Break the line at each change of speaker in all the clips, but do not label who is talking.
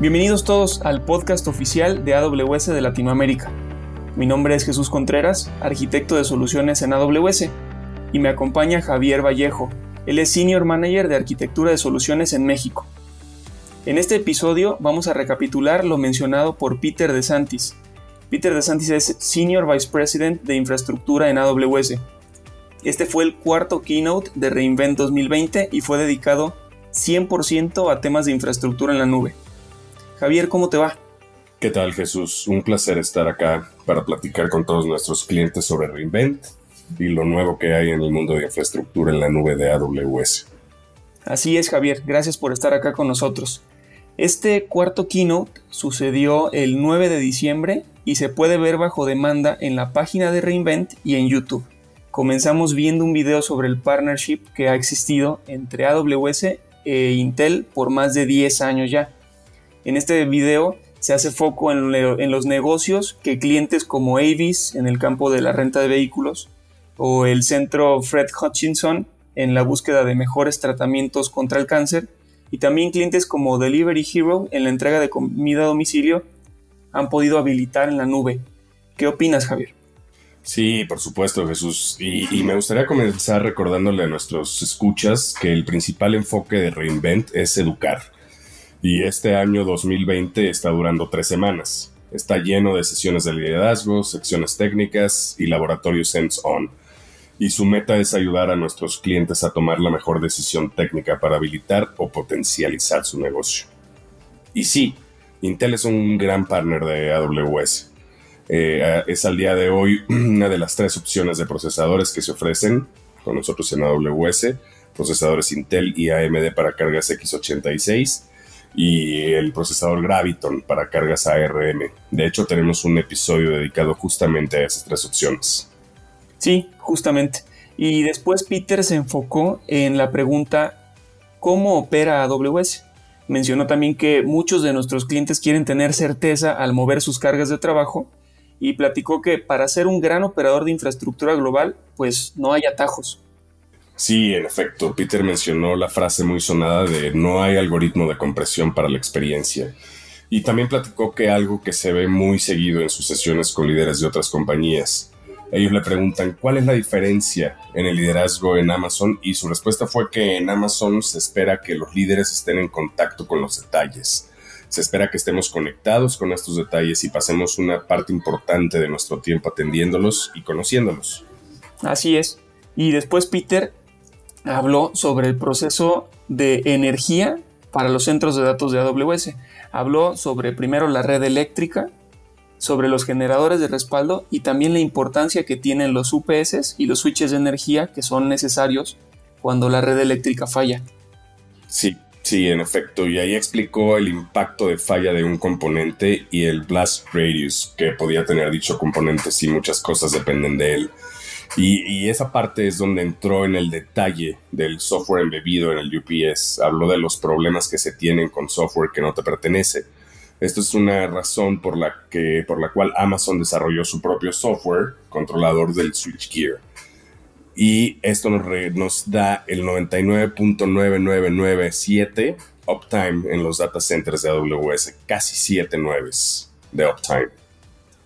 Bienvenidos todos al podcast oficial de AWS de Latinoamérica. Mi nombre es Jesús Contreras, arquitecto de soluciones en AWS, y me acompaña Javier Vallejo. Él es Senior Manager de Arquitectura de Soluciones en México. En este episodio vamos a recapitular lo mencionado por Peter DeSantis. Peter DeSantis es Senior Vice President de Infraestructura en AWS. Este fue el cuarto keynote de Reinvent 2020 y fue dedicado 100% a temas de infraestructura en la nube. Javier, ¿cómo te va?
¿Qué tal Jesús? Un placer estar acá para platicar con todos nuestros clientes sobre Reinvent y lo nuevo que hay en el mundo de infraestructura en la nube de AWS.
Así es Javier, gracias por estar acá con nosotros. Este cuarto keynote sucedió el 9 de diciembre y se puede ver bajo demanda en la página de Reinvent y en YouTube. Comenzamos viendo un video sobre el partnership que ha existido entre AWS e Intel por más de 10 años ya. En este video se hace foco en, los negocios que clientes como Avis en el campo de la renta de vehículos o el centro Fred Hutchinson en la búsqueda de mejores tratamientos contra el cáncer y también clientes como Delivery Hero en la entrega de comida a domicilio han podido habilitar en la nube. ¿Qué opinas, Javier?
Sí, por supuesto, Jesús. Y, y, me gustaría comenzar recordándole a nuestros escuchas que el principal enfoque de Reinvent es educar y este año 2020 está durando tres semanas. Está lleno de sesiones de liderazgo, secciones técnicas y laboratorios hands-on. Y su meta es ayudar a nuestros clientes a tomar la mejor decisión técnica para habilitar o potencializar su negocio. Y sí, Intel es un gran partner de AWS. Eh, es al día de hoy una de las tres opciones de procesadores que se ofrecen con nosotros en AWS, procesadores Intel y AMD para cargas x86 y el procesador Graviton para cargas ARM. De hecho, tenemos un episodio dedicado justamente a esas tres opciones.
Sí, justamente. Y después Peter se enfocó en la pregunta ¿cómo opera AWS? Mencionó también que muchos de nuestros clientes quieren tener certeza al mover sus cargas de trabajo y platicó que para ser un gran operador de infraestructura global, pues no hay atajos.
Sí, en efecto, Peter mencionó la frase muy sonada de no hay algoritmo de compresión para la experiencia. Y también platicó que algo que se ve muy seguido en sus sesiones con líderes de otras compañías. Ellos le preguntan cuál es la diferencia en el liderazgo en Amazon y su respuesta fue que en Amazon se espera que los líderes estén en contacto con los detalles. Se espera que estemos conectados con estos detalles y pasemos una parte importante de nuestro tiempo atendiéndolos y conociéndolos.
Así es. Y después Peter habló sobre el proceso de energía para los centros de datos de AWS. Habló sobre primero la red eléctrica, sobre los generadores de respaldo y también la importancia que tienen los UPS y los switches de energía que son necesarios cuando la red eléctrica falla.
Sí, sí, en efecto. Y ahí explicó el impacto de falla de un componente y el blast radius que podía tener dicho componente si muchas cosas dependen de él. Y, esa parte es donde entró en el detalle del software embebido en el UPS. Habló de los problemas que se tienen con software que no te pertenece. Esto es una razón por la, que, por la cual Amazon desarrolló su propio software controlador del switchgear. Y esto nos, nos da el 99.9997 uptime en los data centers de AWS. Casi 7 nueves de uptime.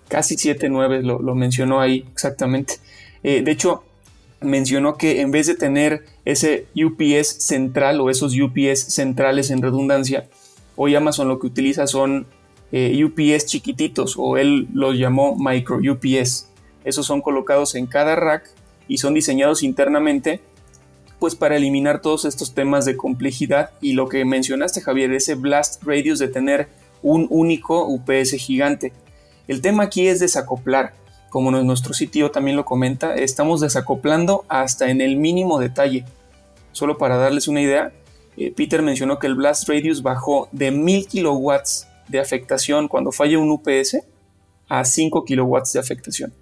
Casi 7 nueves, lo mencionó ahí exactamente. Eh, de hecho, mencionó que en vez de tener ese UPS central o esos UPS centrales en redundancia, hoy Amazon lo que utiliza son eh, UPS chiquititos o él los llamó micro UPS. Esos son colocados en cada rack y son diseñados internamente pues para eliminar todos estos temas de complejidad y lo que mencionaste Javier, ese blast radius de tener un único UPS gigante. El tema aquí es desacoplar como nuestro sitio también lo comenta, estamos desacoplando hasta en el mínimo detalle. Solo para darles una idea, eh, Peter mencionó que el blast radius bajó de 1000 kilowatts de afectación cuando falla un UPS a 5 kilowatts de afectación.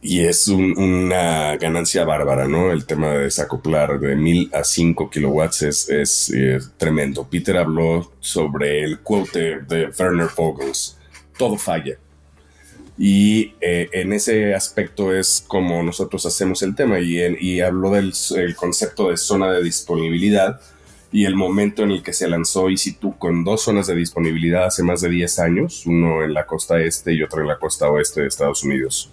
Y es una ganancia bárbara, ¿no? El tema de desacoplar de 1000 a 5 kilowatts es, eh, tremendo. Peter habló sobre el quote de Werner Vogels. Todo falla y eh, en ese aspecto es como nosotros hacemos el tema y, habló del concepto de zona de disponibilidad y el momento en el que se lanzó EC2 con dos zonas de disponibilidad hace más de 10 años, uno en la costa este y otro en la costa oeste de Estados Unidos.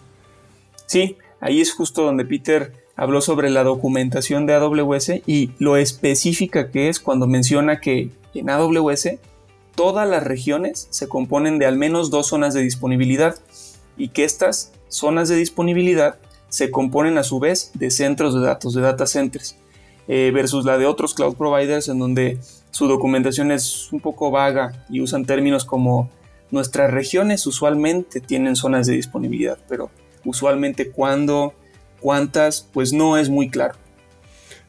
Sí, ahí es justo donde Peter habló sobre la documentación de AWS y lo específica que es cuando menciona que en AWS todas las regiones se componen de al menos dos zonas de disponibilidad y que estas zonas de disponibilidad se componen a su vez de centros de datos, de data centers. Eh, versus la de otros cloud providers en donde su documentación es un poco vaga y usan términos como nuestras regiones usualmente tienen zonas de disponibilidad, pero usualmente cuándo, cuántas, pues no es muy claro.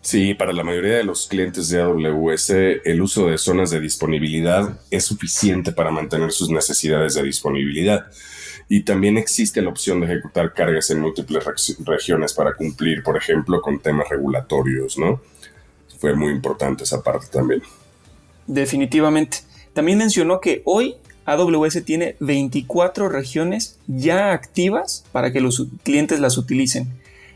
Sí, para la mayoría de los clientes de AWS, el uso de zonas de disponibilidad es suficiente para mantener sus necesidades de disponibilidad. Y también existe la opción de ejecutar cargas en múltiples regiones para cumplir, por ejemplo, con temas regulatorios, ¿no? Fue muy importante esa parte también.
Definitivamente. También mencionó que hoy AWS tiene 24 regiones ya activas para que los clientes las utilicen.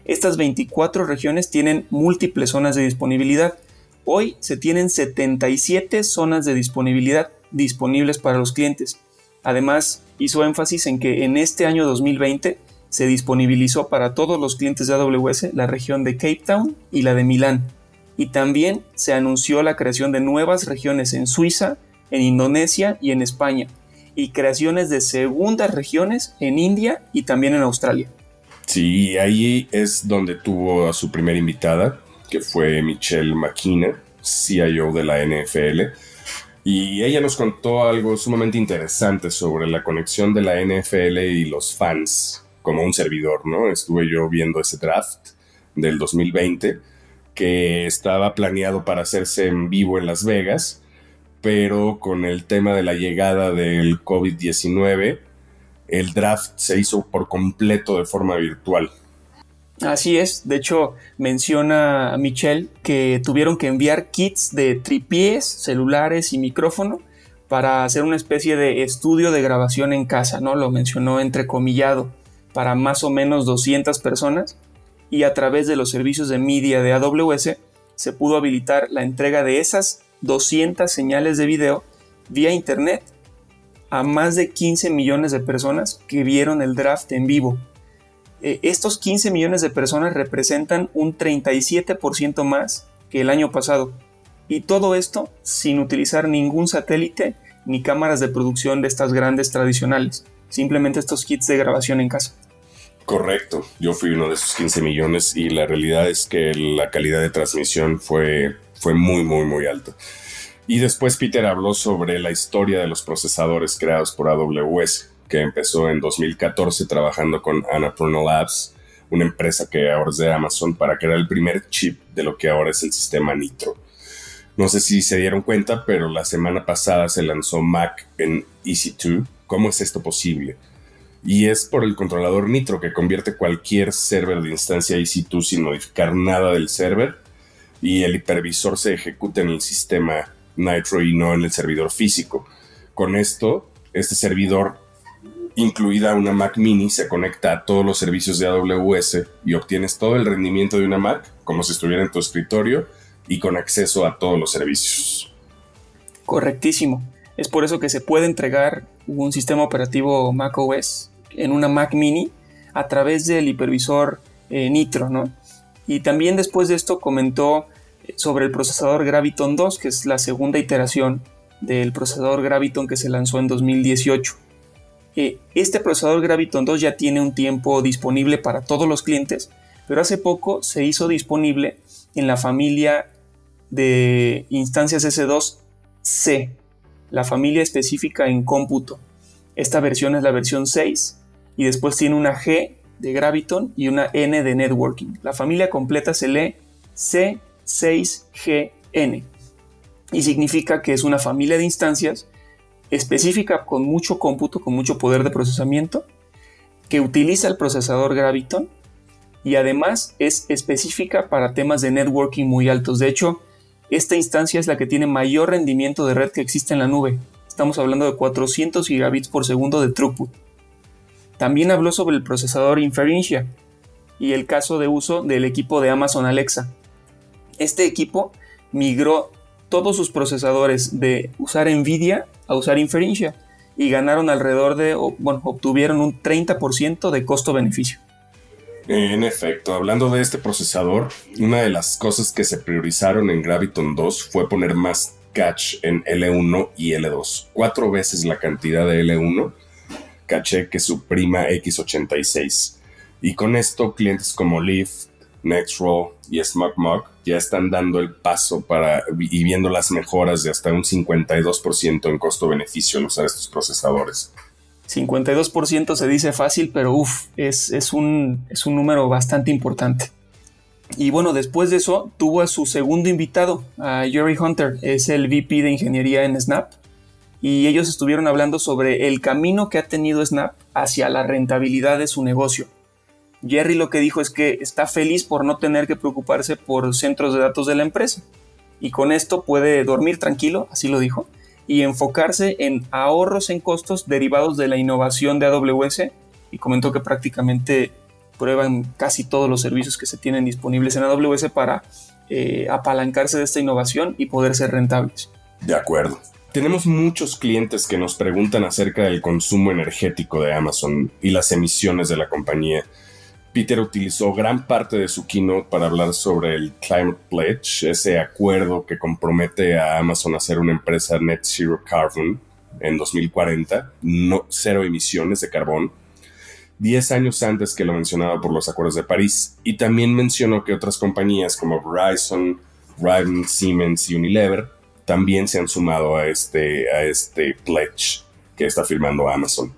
Estas 24 regiones tienen múltiples zonas de disponibilidad. Hoy se tienen 77 zonas de disponibilidad disponibles para los clientes. Además, hizo énfasis en que en este año 2020 se disponibilizó para todos los clientes de AWS la región de Cape Town y la de Milán. Y también se anunció la creación de nuevas regiones en Suiza, en Indonesia y en España, y creaciones de segundas regiones en India y también en Australia.
Sí, ahí es donde tuvo a su primera invitada, que fue Michelle McKenna, CIO de la NFL y ella nos contó algo sumamente interesante sobre la conexión de la NFL y los fans como un servidor, ¿no? Estuve yo viendo ese draft del 2020 que estaba planeado para hacerse en vivo en Las Vegas, pero con el tema de la llegada del COVID-19, el draft se hizo por completo de forma virtual.
Así es, de hecho menciona Michelle que tuvieron que enviar kits de tripiés, celulares y micrófono para hacer una especie de estudio de grabación en casa, ¿no? Lo mencionó entrecomillado para más o menos 200 personas y a través de los servicios de media de AWS se pudo habilitar la entrega de esas 200 señales de video vía internet a más de 15 millones de personas que vieron el draft en vivo. Eh, estos 15 millones de personas representan un 37% más que el año pasado. Y todo esto sin utilizar ningún satélite ni cámaras de producción de estas grandes tradicionales. Simplemente estos kits de grabación en casa.
Correcto, yo fui uno de esos 15 millones y la realidad es que la calidad de transmisión fue, fue muy, muy, muy alta. Y después Peter habló sobre la historia de los procesadores creados por AWS empezó en 2014 trabajando con Annapurna Labs, una empresa que ahora es de Amazon, para crear el primer chip de lo que ahora es el sistema Nitro. No sé si se dieron cuenta, pero la semana pasada se lanzó Mac en EC2. ¿Cómo es esto posible? Y es por el controlador Nitro que convierte cualquier server de instancia EC2 sin modificar nada del server y el hipervisor se ejecuta en el sistema Nitro y no en el servidor físico. Con esto, este servidor incluida una Mac mini, se conecta a todos los servicios de AWS y obtienes todo el rendimiento de una Mac como si estuviera en tu escritorio y con acceso a todos los servicios.
Correctísimo. Es por eso que se puede entregar un sistema operativo Mac OS en una Mac mini a través del hipervisor eh, Nitro, ¿no? Y también después de esto comentó sobre el procesador Graviton 2, que es la segunda iteración del procesador Graviton que se lanzó en 2018 este procesador Graviton 2 ya tiene un tiempo disponible para todos los clientes, pero hace poco se hizo disponible en la familia de instancias S2C, la familia específica en cómputo. Esta versión es la versión 6 y después tiene una G de Graviton y una N de networking. La familia completa se lee C6GN y significa que es una familia de instancias específica con mucho cómputo, con mucho poder de procesamiento, que utiliza el procesador Graviton y además es específica para temas de networking muy altos. De hecho, esta instancia es la que tiene mayor rendimiento de red que existe en la nube. Estamos hablando de 400 gigabits por segundo de throughput. También habló sobre el procesador Inferentia y el caso de uso del equipo de Amazon Alexa. Este equipo migró todos sus procesadores de usar Nvidia a usar Inferentia y ganaron alrededor de, bueno, obtuvieron un 30% de costo-beneficio.
En efecto, hablando de este procesador, una de las cosas que se priorizaron en Graviton 2 fue poner más cache en L1 y L2, cuatro veces la cantidad de L1 caché que su prima X86. Y con esto, clientes como Leaf, Nextroll y SmugMug ya están dando el paso para y viendo las mejoras de hasta un 52% en costo-beneficio en usar estos procesadores.
52% se dice fácil, pero uff, es, es, un, es un número bastante importante. Y bueno, después de eso tuvo a su segundo invitado, a Jerry Hunter, es el VP de ingeniería en Snap. Y ellos estuvieron hablando sobre el camino que ha tenido Snap hacia la rentabilidad de su negocio. Jerry lo que dijo es que está feliz por no tener que preocuparse por centros de datos de la empresa. Y con esto puede dormir tranquilo, así lo dijo, y enfocarse en ahorros en costos derivados de la innovación de AWS. Y comentó que prácticamente prueban casi todos los servicios que se tienen disponibles en AWS para eh, apalancarse de esta innovación y poder ser rentables.
De acuerdo. Tenemos muchos clientes que nos preguntan acerca del consumo energético de Amazon y las emisiones de la compañía. Peter utilizó gran parte de su keynote para hablar sobre el Climate Pledge, ese acuerdo que compromete a Amazon a ser una empresa net zero carbon en 2040, no, cero emisiones de carbón, 10 años antes que lo mencionaba por los acuerdos de París, y también mencionó que otras compañías como Verizon, Riven, Siemens y Unilever también se han sumado a este, a este pledge que está firmando Amazon.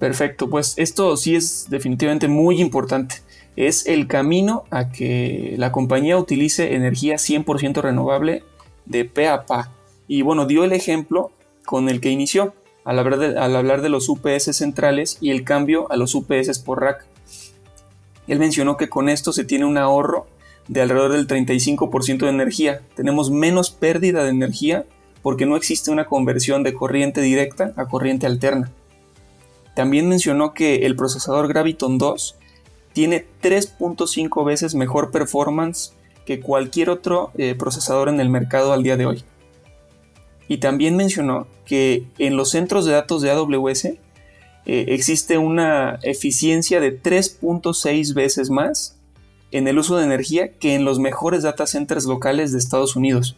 Perfecto, pues esto sí es definitivamente muy importante. Es el camino a que la compañía utilice energía 100% renovable de pe a. Y bueno, dio el ejemplo con el que inició al hablar, de, al hablar de los UPS centrales y el cambio a los UPS por rack. Él mencionó que con esto se tiene un ahorro de alrededor del 35% de energía. Tenemos menos pérdida de energía porque no existe una conversión de corriente directa a corriente alterna. También mencionó que el procesador Graviton 2 tiene 3.5 veces mejor performance que cualquier otro eh, procesador en el mercado al día de hoy. Y también mencionó que en los centros de datos de AWS eh, existe una eficiencia de 3.6 veces más en el uso de energía que en los mejores data centers locales de Estados Unidos.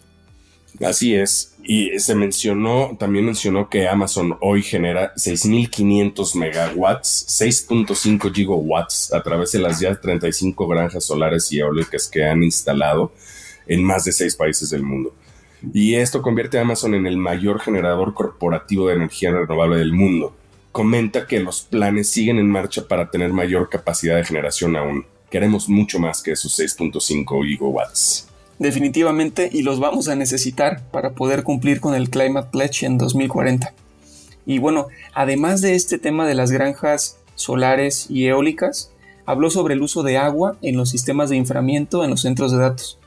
Así es. Y se mencionó, también mencionó que Amazon hoy genera 6.500 megawatts, 6.5 gigawatts a través de las ya 35 granjas solares y eólicas que han instalado en más de seis países del mundo. Y esto convierte a Amazon en el mayor generador corporativo de energía renovable del mundo. Comenta que los planes siguen en marcha para tener mayor capacidad de generación aún. Queremos mucho más que esos 6.5 gigawatts
definitivamente y los vamos a necesitar para poder cumplir con el Climate Pledge en 2040. Y bueno, además de este tema de las granjas solares y eólicas, habló sobre el uso de agua en los sistemas de inframiento en los centros de datos.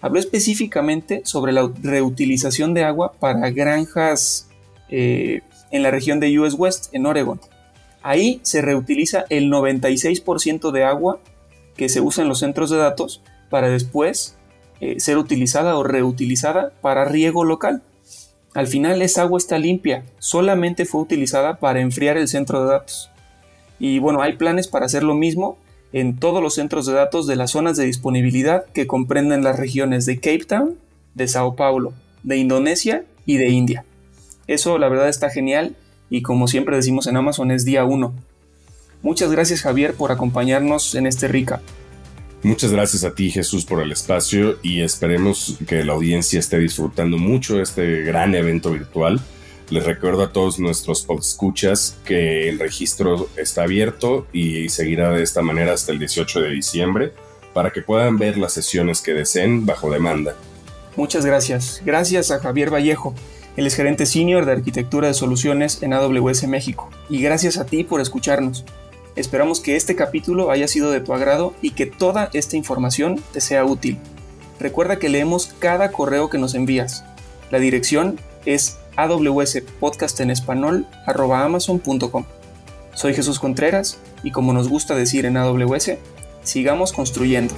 Habló específicamente sobre la reutilización de agua para granjas eh, en la región de US West, en Oregon. Ahí se reutiliza el 96% de agua que se usa en los centros de datos para después eh, ser utilizada o reutilizada para riego local. Al final esa agua está limpia, solamente fue utilizada para enfriar el centro de datos. Y bueno, hay planes para hacer lo mismo en todos los centros de datos de las zonas de disponibilidad que comprenden las regiones de Cape Town, de Sao Paulo, de Indonesia y de India. Eso la verdad está genial y como siempre decimos en Amazon es día 1. Muchas gracias Javier por acompañarnos en este RICA.
Muchas gracias a ti Jesús por el espacio y esperemos que la audiencia esté disfrutando mucho este gran evento virtual. Les recuerdo a todos nuestros escuchas que el registro está abierto y seguirá de esta manera hasta el 18 de diciembre para que puedan ver las sesiones que deseen bajo demanda.
Muchas gracias. Gracias a Javier Vallejo. Él es gerente senior de arquitectura de soluciones en AWS México. Y gracias a ti por escucharnos. Esperamos que este capítulo haya sido de tu agrado y que toda esta información te sea útil. Recuerda que leemos cada correo que nos envías. La dirección es awspodcastenespanol.amazon.com. Soy Jesús Contreras y como nos gusta decir en AWS, sigamos construyendo.